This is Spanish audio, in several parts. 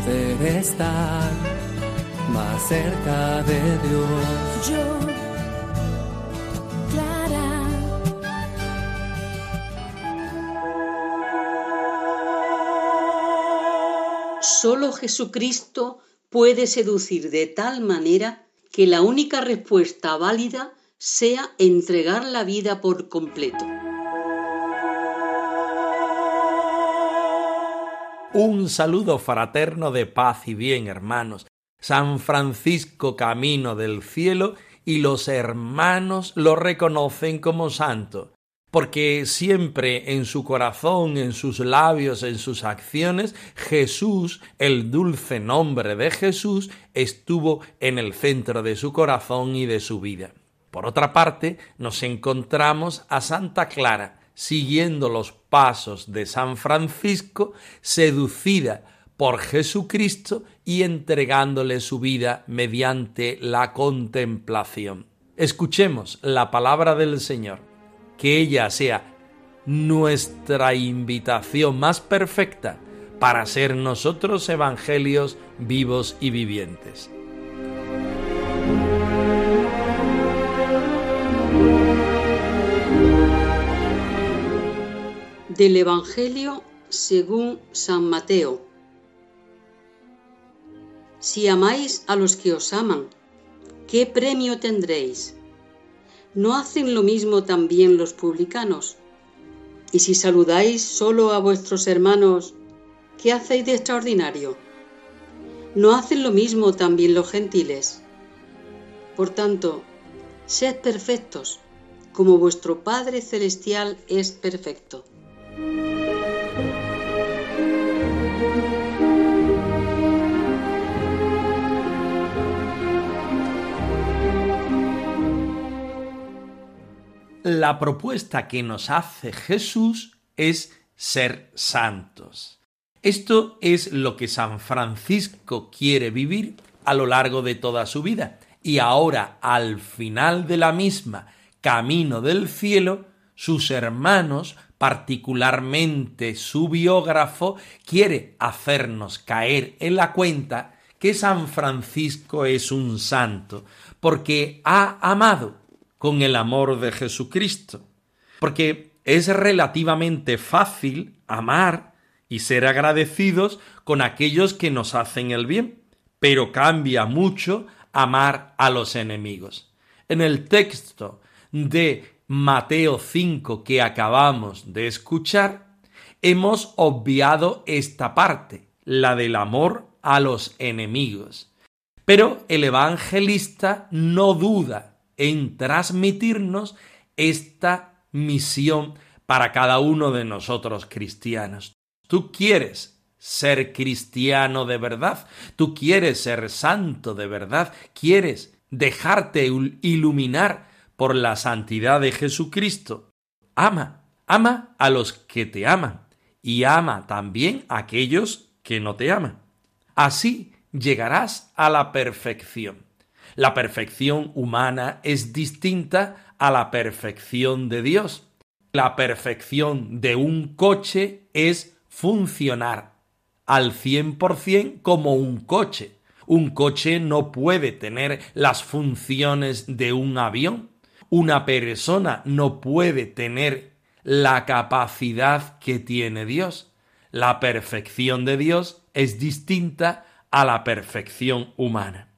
Poder estar más cerca de Dios. Yo, Clara. Solo Jesucristo puede seducir de tal manera que la única respuesta válida sea entregar la vida por completo. Un saludo fraterno de paz y bien, hermanos. San Francisco camino del cielo y los hermanos lo reconocen como santo, porque siempre en su corazón, en sus labios, en sus acciones, Jesús, el dulce nombre de Jesús, estuvo en el centro de su corazón y de su vida. Por otra parte, nos encontramos a Santa Clara, siguiendo los pasos de San Francisco, seducida por Jesucristo y entregándole su vida mediante la contemplación. Escuchemos la palabra del Señor, que ella sea nuestra invitación más perfecta para ser nosotros evangelios vivos y vivientes. Del Evangelio según San Mateo. Si amáis a los que os aman, ¿qué premio tendréis? ¿No hacen lo mismo también los publicanos? Y si saludáis solo a vuestros hermanos, ¿qué hacéis de extraordinario? ¿No hacen lo mismo también los gentiles? Por tanto, sed perfectos, como vuestro Padre Celestial es perfecto. La propuesta que nos hace Jesús es ser santos. Esto es lo que San Francisco quiere vivir a lo largo de toda su vida. Y ahora, al final de la misma, camino del cielo, sus hermanos, particularmente su biógrafo, quiere hacernos caer en la cuenta que San Francisco es un santo, porque ha amado con el amor de Jesucristo. Porque es relativamente fácil amar y ser agradecidos con aquellos que nos hacen el bien, pero cambia mucho amar a los enemigos. En el texto de Mateo 5 que acabamos de escuchar, hemos obviado esta parte, la del amor a los enemigos. Pero el evangelista no duda en transmitirnos esta misión para cada uno de nosotros cristianos. Tú quieres ser cristiano de verdad, tú quieres ser santo de verdad, quieres dejarte iluminar por la santidad de Jesucristo. Ama, ama a los que te aman y ama también a aquellos que no te aman. Así llegarás a la perfección. La perfección humana es distinta a la perfección de Dios. La perfección de un coche es funcionar al 100% como un coche. Un coche no puede tener las funciones de un avión. Una persona no puede tener la capacidad que tiene Dios. La perfección de Dios es distinta a la perfección humana.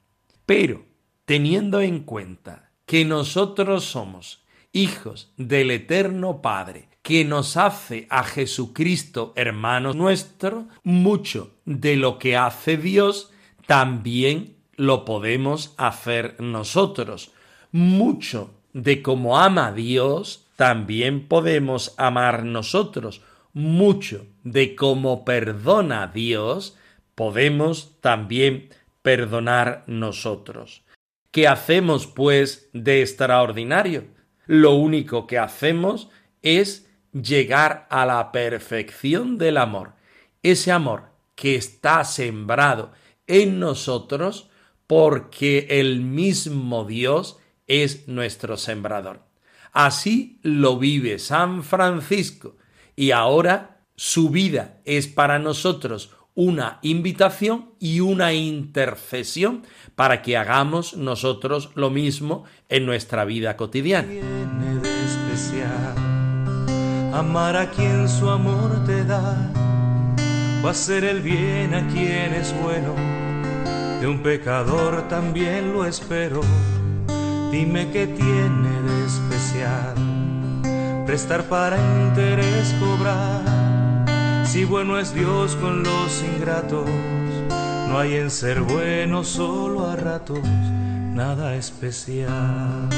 Pero teniendo en cuenta que nosotros somos hijos del Eterno Padre, que nos hace a Jesucristo hermano nuestro, mucho de lo que hace Dios también lo podemos hacer nosotros. Mucho de cómo ama Dios también podemos amar nosotros mucho de cómo perdona Dios, podemos también perdonar nosotros. ¿Qué hacemos, pues, de extraordinario? Lo único que hacemos es llegar a la perfección del amor. Ese amor que está sembrado en nosotros porque el mismo Dios es nuestro sembrador. Así lo vive San Francisco y ahora su vida es para nosotros una invitación y una intercesión para que hagamos nosotros lo mismo en nuestra vida cotidiana. amar a quien su amor te da, o hacer el bien a quien es bueno, de un pecador también lo espero. Dime qué tiene de especial, prestar para interés cobrar si bueno es Dios con los ingratos, no hay en ser bueno solo a ratos nada especial.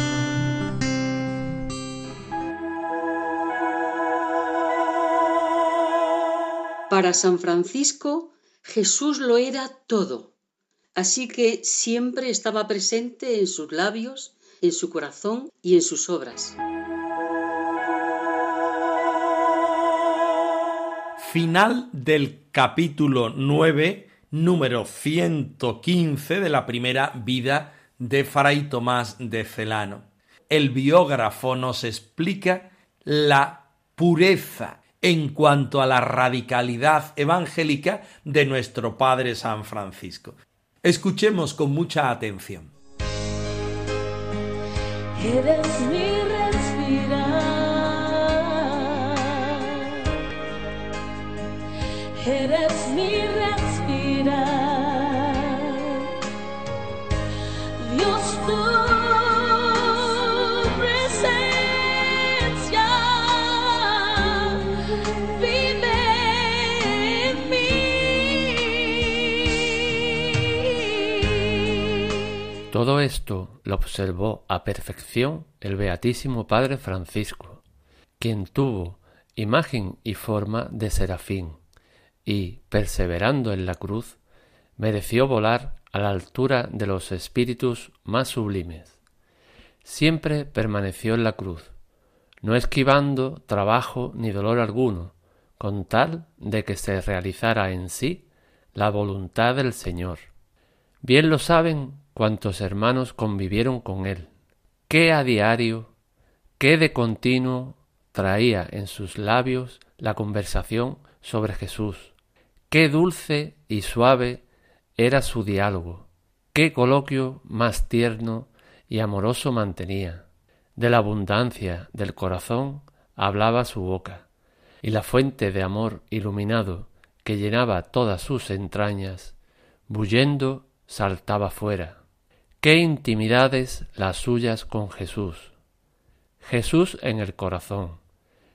Para San Francisco, Jesús lo era todo, así que siempre estaba presente en sus labios, en su corazón y en sus obras. Final del capítulo 9, número 115 de la primera vida de Fray Tomás de Celano. El biógrafo nos explica la pureza en cuanto a la radicalidad evangélica de nuestro Padre San Francisco. Escuchemos con mucha atención. Mi respirar. Dios, tu presencia vive. Todo esto lo observó a perfección el Beatísimo Padre Francisco, quien tuvo imagen y forma de serafín y, perseverando en la cruz, mereció volar a la altura de los espíritus más sublimes. Siempre permaneció en la cruz, no esquivando trabajo ni dolor alguno, con tal de que se realizara en sí la voluntad del Señor. Bien lo saben cuantos hermanos convivieron con él, qué a diario, qué de continuo traía en sus labios la conversación sobre Jesús, Qué dulce y suave era su diálogo, qué coloquio más tierno y amoroso mantenía. De la abundancia del corazón hablaba su boca, y la fuente de amor iluminado que llenaba todas sus entrañas, bullendo saltaba fuera. Qué intimidades las suyas con Jesús. Jesús en el corazón,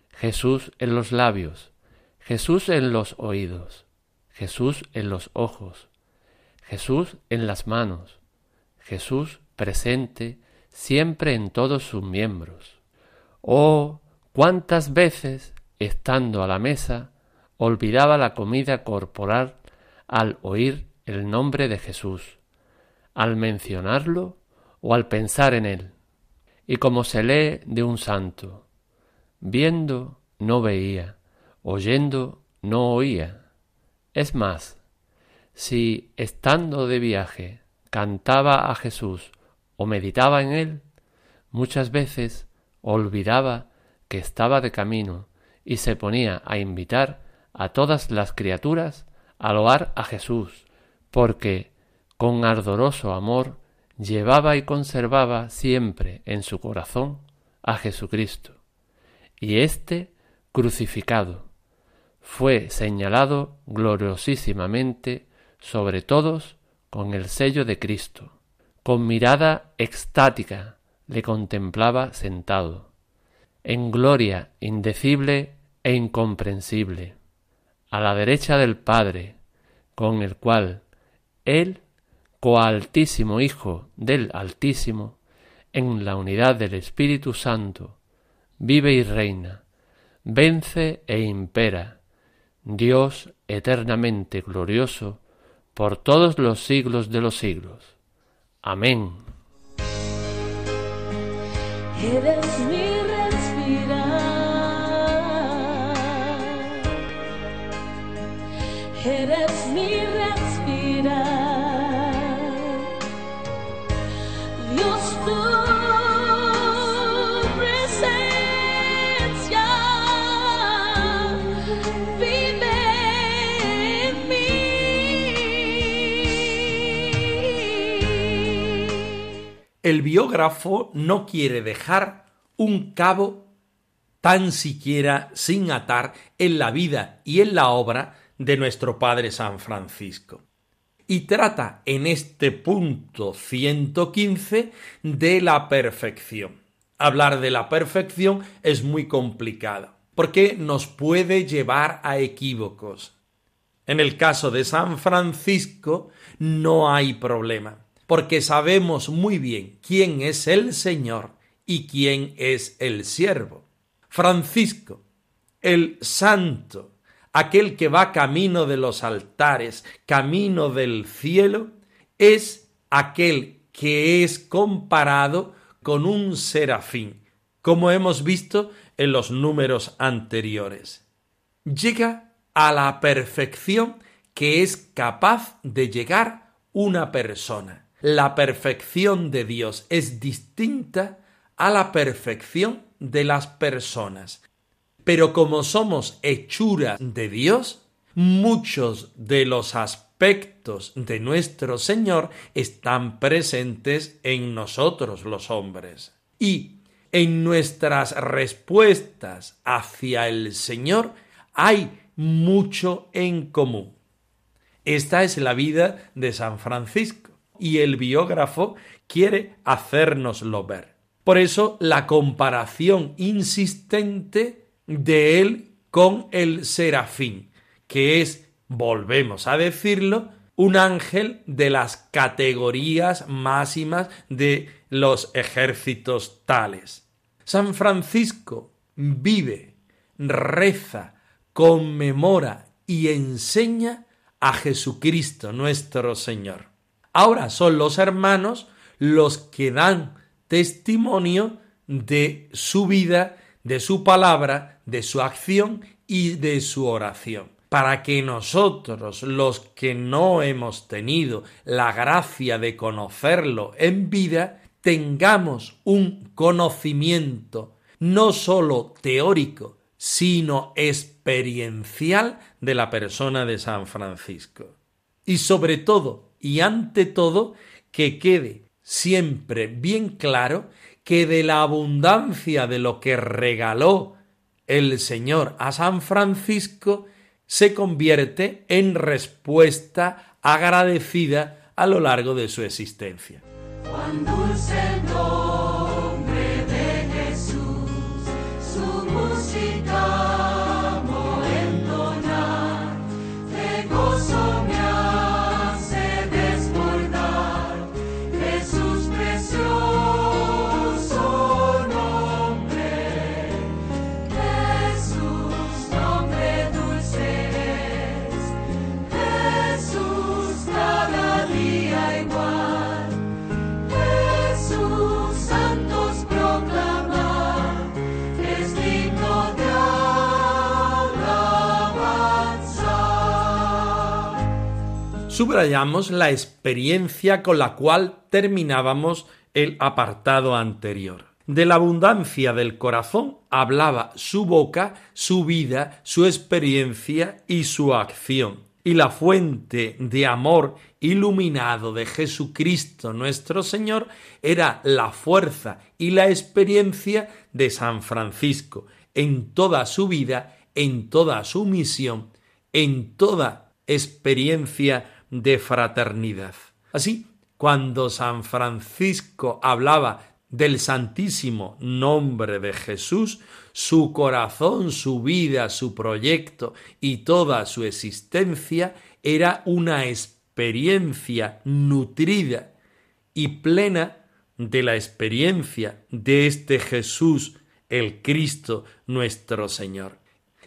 Jesús en los labios, Jesús en los oídos, Jesús en los ojos, Jesús en las manos, Jesús presente siempre en todos sus miembros. Oh, cuántas veces, estando a la mesa, olvidaba la comida corporal al oír el nombre de Jesús, al mencionarlo o al pensar en él. Y como se lee de un santo, viendo no veía, oyendo no oía. Es más, si estando de viaje cantaba a Jesús o meditaba en él, muchas veces olvidaba que estaba de camino y se ponía a invitar a todas las criaturas a loar a Jesús, porque con ardoroso amor llevaba y conservaba siempre en su corazón a Jesucristo, y éste crucificado, fue señalado gloriosísimamente sobre todos con el sello de Cristo. Con mirada extática le contemplaba sentado, en gloria indecible e incomprensible, a la derecha del Padre, con el cual él, coaltísimo Hijo del Altísimo, en la unidad del Espíritu Santo, vive y reina, vence e impera, Dios eternamente glorioso, por todos los siglos de los siglos. Amén. Eres mi El biógrafo no quiere dejar un cabo tan siquiera sin atar en la vida y en la obra de nuestro Padre San Francisco. Y trata en este punto 115 de la perfección. Hablar de la perfección es muy complicado, porque nos puede llevar a equívocos. En el caso de San Francisco no hay problema, porque sabemos muy bien quién es el Señor y quién es el siervo. Francisco, el santo, aquel que va camino de los altares, camino del cielo, es aquel que es comparado con un serafín, como hemos visto en los números anteriores. Llega a la perfección que es capaz de llegar una persona. La perfección de Dios es distinta a la perfección de las personas. Pero como somos hechuras de Dios, muchos de los aspectos de nuestro Señor están presentes en nosotros los hombres. Y en nuestras respuestas hacia el Señor hay mucho en común. Esta es la vida de San Francisco y el biógrafo quiere hacérnoslo ver. Por eso la comparación insistente de él con el serafín, que es, volvemos a decirlo, un ángel de las categorías máximas de los ejércitos tales. San Francisco vive, reza, conmemora y enseña a Jesucristo nuestro Señor. Ahora son los hermanos los que dan testimonio de su vida, de su palabra, de su acción y de su oración. Para que nosotros, los que no hemos tenido la gracia de conocerlo en vida, tengamos un conocimiento no sólo teórico, sino experiencial de la persona de San Francisco. Y sobre todo, y ante todo, que quede siempre bien claro que de la abundancia de lo que regaló el Señor a San Francisco se convierte en respuesta agradecida a lo largo de su existencia. Subrayamos la experiencia con la cual terminábamos el apartado anterior. De la abundancia del corazón hablaba su boca, su vida, su experiencia y su acción. Y la fuente de amor iluminado de Jesucristo nuestro Señor era la fuerza y la experiencia de San Francisco en toda su vida, en toda su misión, en toda experiencia de fraternidad. Así, cuando San Francisco hablaba del santísimo nombre de Jesús, su corazón, su vida, su proyecto y toda su existencia era una experiencia nutrida y plena de la experiencia de este Jesús el Cristo nuestro Señor.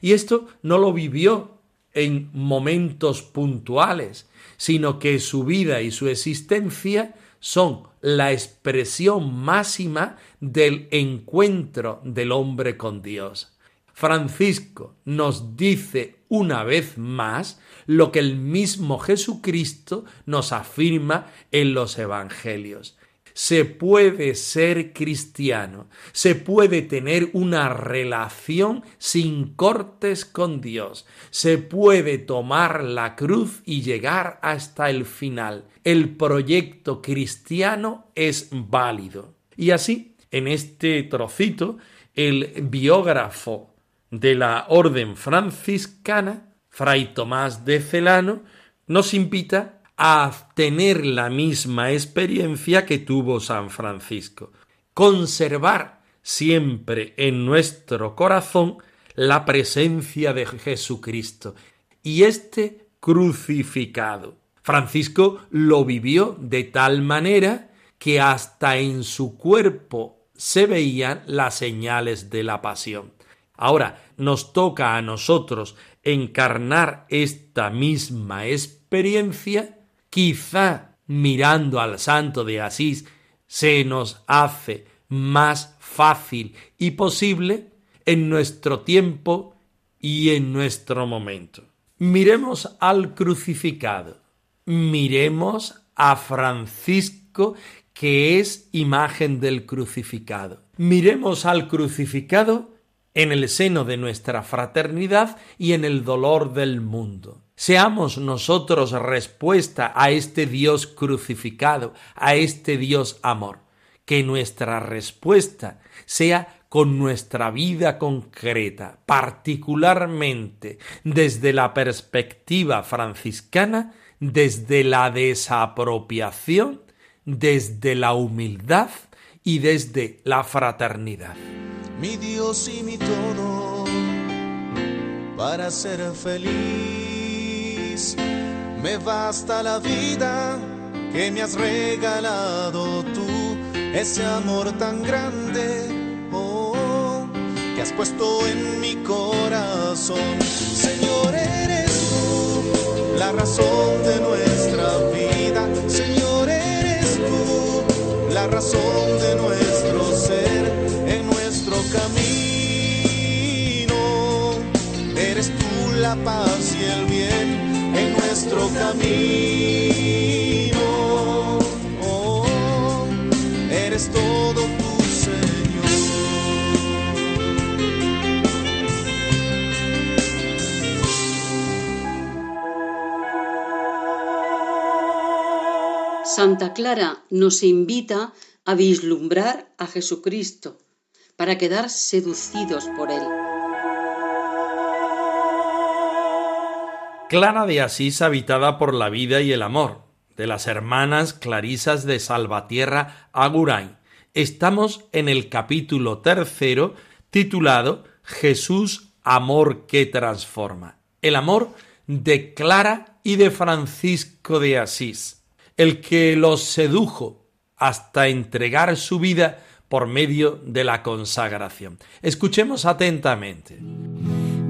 Y esto no lo vivió en momentos puntuales, sino que su vida y su existencia son la expresión máxima del encuentro del hombre con Dios. Francisco nos dice una vez más lo que el mismo Jesucristo nos afirma en los Evangelios. Se puede ser cristiano, se puede tener una relación sin cortes con Dios, se puede tomar la cruz y llegar hasta el final. El proyecto cristiano es válido. Y así, en este trocito, el biógrafo de la orden franciscana, Fray Tomás de Celano, nos invita a tener la misma experiencia que tuvo San Francisco, conservar siempre en nuestro corazón la presencia de Jesucristo y este crucificado. Francisco lo vivió de tal manera que hasta en su cuerpo se veían las señales de la pasión. Ahora nos toca a nosotros encarnar esta misma experiencia quizá mirando al santo de Asís se nos hace más fácil y posible en nuestro tiempo y en nuestro momento. Miremos al crucificado, miremos a Francisco que es imagen del crucificado. Miremos al crucificado en el seno de nuestra fraternidad y en el dolor del mundo. Seamos nosotros respuesta a este Dios crucificado, a este Dios amor. Que nuestra respuesta sea con nuestra vida concreta, particularmente desde la perspectiva franciscana, desde la desapropiación, desde la humildad y desde la fraternidad. Mi Dios y mi todo para ser me basta la vida que me has regalado tú, ese amor tan grande, oh, que has puesto en mi corazón. Señor, eres tú la razón de nuestra vida. Señor, eres tú la razón de nuestro ser, en nuestro camino. Oh, eres todo tu Señor. Santa Clara nos invita a vislumbrar a Jesucristo para quedar seducidos por Él. Clara de Asís habitada por la vida y el amor, de las hermanas Clarisas de Salvatierra Agurain. Estamos en el capítulo tercero titulado Jesús, amor que transforma. El amor de Clara y de Francisco de Asís, el que los sedujo hasta entregar su vida por medio de la consagración. Escuchemos atentamente.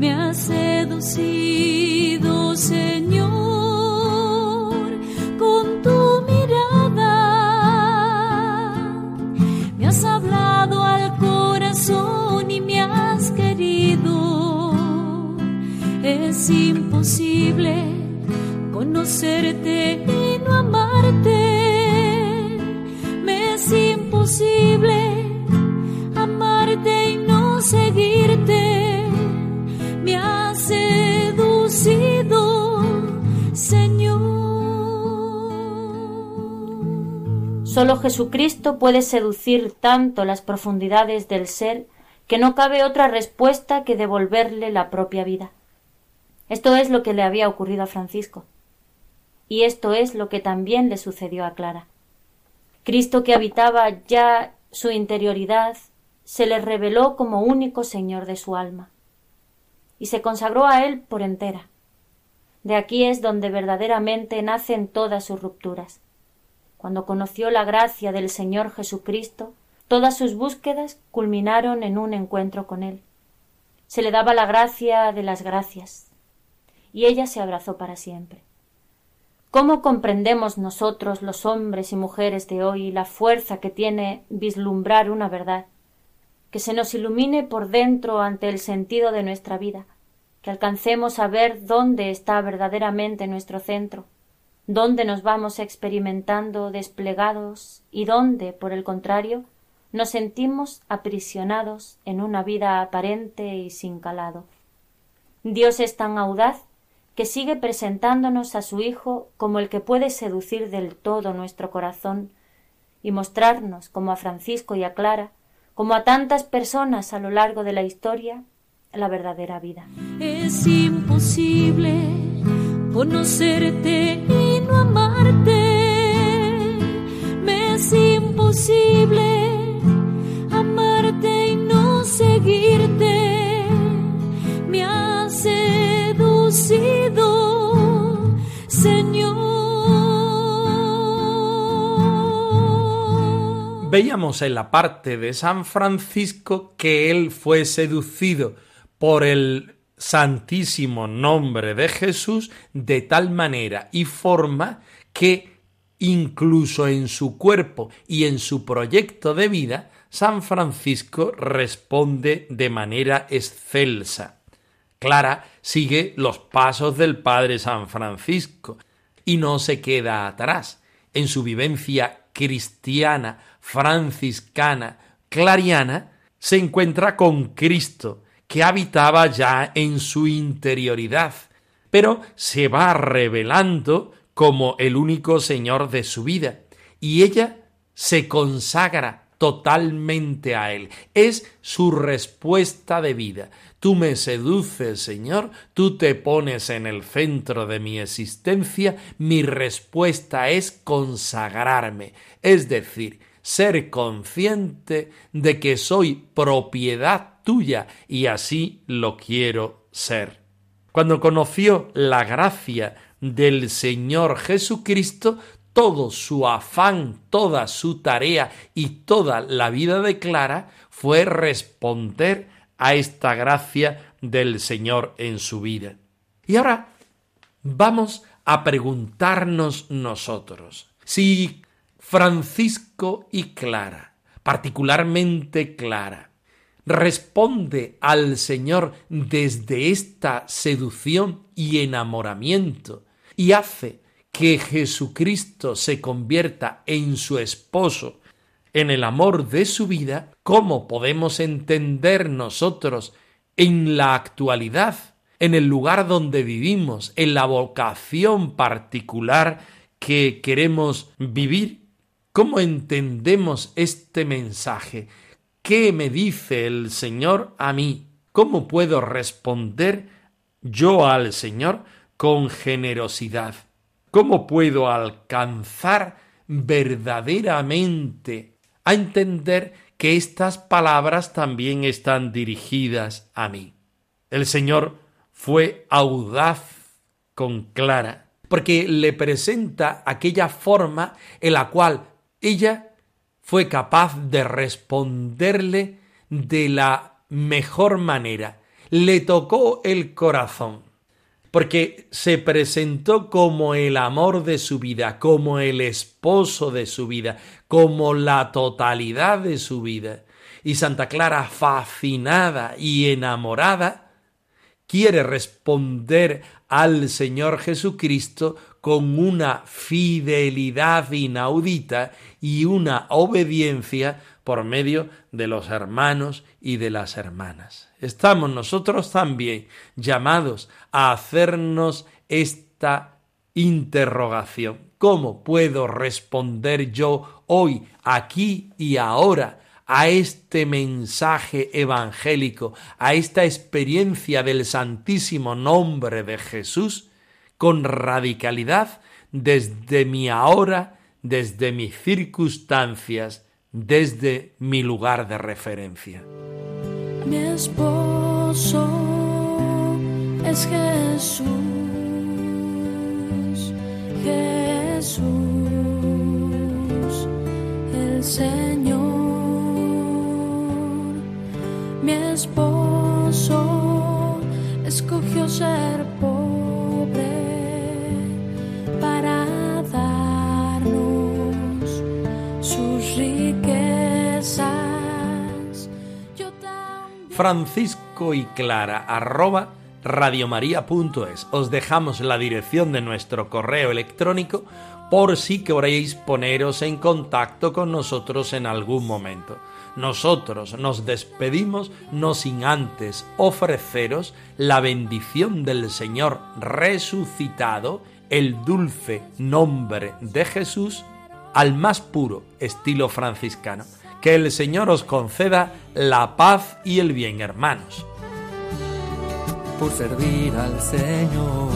Me ha seducido, Señor, Jesucristo puede seducir tanto las profundidades del ser que no cabe otra respuesta que devolverle la propia vida. Esto es lo que le había ocurrido a Francisco. Y esto es lo que también le sucedió a Clara. Cristo que habitaba ya su interioridad se le reveló como único Señor de su alma y se consagró a él por entera. De aquí es donde verdaderamente nacen todas sus rupturas. Cuando conoció la gracia del Señor Jesucristo, Todas sus búsquedas culminaron en un encuentro con él. Se le daba la gracia de las gracias, y ella se abrazó para siempre. ¿Cómo comprendemos nosotros, los hombres y mujeres de hoy, la fuerza que tiene vislumbrar una verdad, que se nos ilumine por dentro ante el sentido de nuestra vida, que alcancemos a ver dónde está verdaderamente nuestro centro, dónde nos vamos experimentando desplegados y dónde, por el contrario, nos sentimos aprisionados en una vida aparente y sin calado. Dios es tan audaz que sigue presentándonos a su Hijo como el que puede seducir del todo nuestro corazón y mostrarnos, como a Francisco y a Clara, como a tantas personas a lo largo de la historia, la verdadera vida. Es imposible no amarte. Me es imposible amarte y no seguirte. Me has seducido, Señor. Veíamos en la parte de San Francisco que él fue seducido por el santísimo nombre de Jesús de tal manera y forma que incluso en su cuerpo y en su proyecto de vida, San Francisco responde de manera excelsa. Clara sigue los pasos del Padre San Francisco y no se queda atrás. En su vivencia cristiana, franciscana, clariana, se encuentra con Cristo, que habitaba ya en su interioridad, pero se va revelando como el único Señor de su vida, y ella se consagra totalmente a Él. Es su respuesta de vida. Tú me seduces, Señor, tú te pones en el centro de mi existencia, mi respuesta es consagrarme, es decir, ser consciente de que soy propiedad tuya y así lo quiero ser. Cuando conoció la gracia del Señor Jesucristo, todo su afán, toda su tarea y toda la vida de Clara fue responder a esta gracia del Señor en su vida. Y ahora vamos a preguntarnos nosotros si Francisco y Clara, particularmente Clara, responde al Señor desde esta seducción y enamoramiento y hace que Jesucristo se convierta en su esposo, en el amor de su vida, ¿cómo podemos entender nosotros en la actualidad, en el lugar donde vivimos, en la vocación particular que queremos vivir? ¿Cómo entendemos este mensaje? ¿Qué me dice el Señor a mí? ¿Cómo puedo responder yo al Señor con generosidad? ¿Cómo puedo alcanzar verdaderamente a entender que estas palabras también están dirigidas a mí? El Señor fue audaz con Clara, porque le presenta aquella forma en la cual ella fue capaz de responderle de la mejor manera. Le tocó el corazón porque se presentó como el amor de su vida, como el esposo de su vida, como la totalidad de su vida. Y Santa Clara, fascinada y enamorada, quiere responder al Señor Jesucristo con una fidelidad inaudita y una obediencia por medio de los hermanos y de las hermanas. Estamos nosotros también llamados a hacernos esta interrogación. ¿Cómo puedo responder yo hoy, aquí y ahora a este mensaje evangélico, a esta experiencia del santísimo nombre de Jesús con radicalidad desde mi ahora, desde mis circunstancias, desde mi lugar de referencia. Mi esposo es Jesús, Jesús, el Señor. mi esposo escogió ser Francisco y Clara arroba radiomaria.es. Os dejamos la dirección de nuestro correo electrónico por si queréis poneros en contacto con nosotros en algún momento. Nosotros nos despedimos no sin antes ofreceros la bendición del Señor resucitado, el dulce nombre de Jesús, al más puro estilo franciscano. Que el Señor os conceda la paz y el bien, hermanos. por servir al Señor.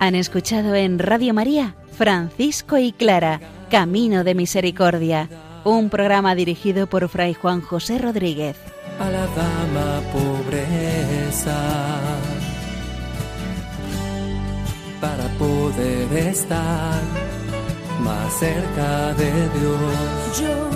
Han escuchado en Radio María Francisco y Clara, Camino de Misericordia, un programa dirigido por Fray Juan José Rodríguez. a la dama pobreza para poder estar más cerca de Dios. yo